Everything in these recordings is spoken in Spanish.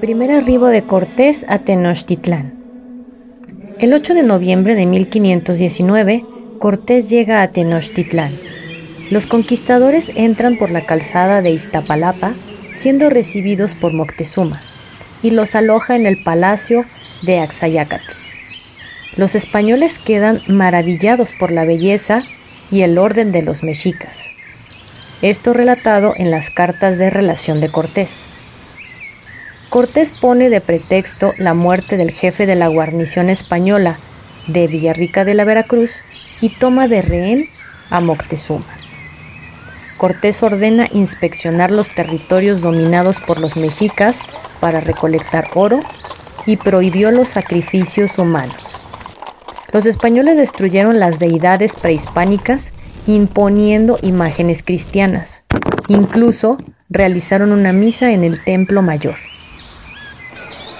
Primer arribo de Cortés a Tenochtitlán. El 8 de noviembre de 1519, Cortés llega a Tenochtitlán. Los conquistadores entran por la calzada de Iztapalapa, siendo recibidos por Moctezuma, y los aloja en el palacio de Axayácatl. Los españoles quedan maravillados por la belleza y el orden de los mexicas. Esto relatado en las cartas de relación de Cortés. Cortés pone de pretexto la muerte del jefe de la guarnición española de Villarrica de la Veracruz y toma de rehén a Moctezuma. Cortés ordena inspeccionar los territorios dominados por los mexicas para recolectar oro y prohibió los sacrificios humanos. Los españoles destruyeron las deidades prehispánicas imponiendo imágenes cristianas. Incluso realizaron una misa en el Templo Mayor.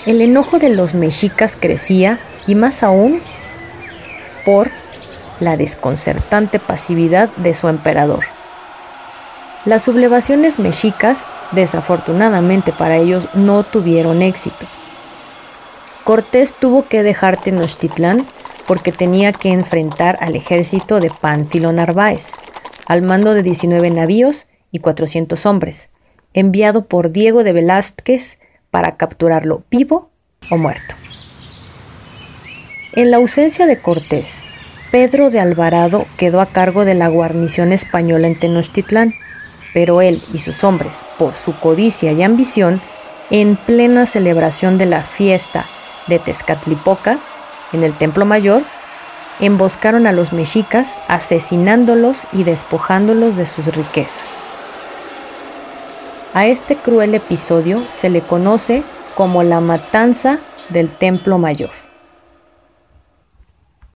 El enojo de los mexicas crecía y más aún por la desconcertante pasividad de su emperador. Las sublevaciones mexicas, desafortunadamente para ellos, no tuvieron éxito. Cortés tuvo que dejar Tenochtitlán porque tenía que enfrentar al ejército de Pánfilo Narváez, al mando de 19 navíos y 400 hombres, enviado por Diego de Velázquez para capturarlo vivo o muerto. En la ausencia de Cortés, Pedro de Alvarado quedó a cargo de la guarnición española en Tenochtitlán, pero él y sus hombres, por su codicia y ambición, en plena celebración de la fiesta de Tezcatlipoca, en el Templo Mayor, emboscaron a los mexicas, asesinándolos y despojándolos de sus riquezas. A este cruel episodio se le conoce como la matanza del Templo Mayor.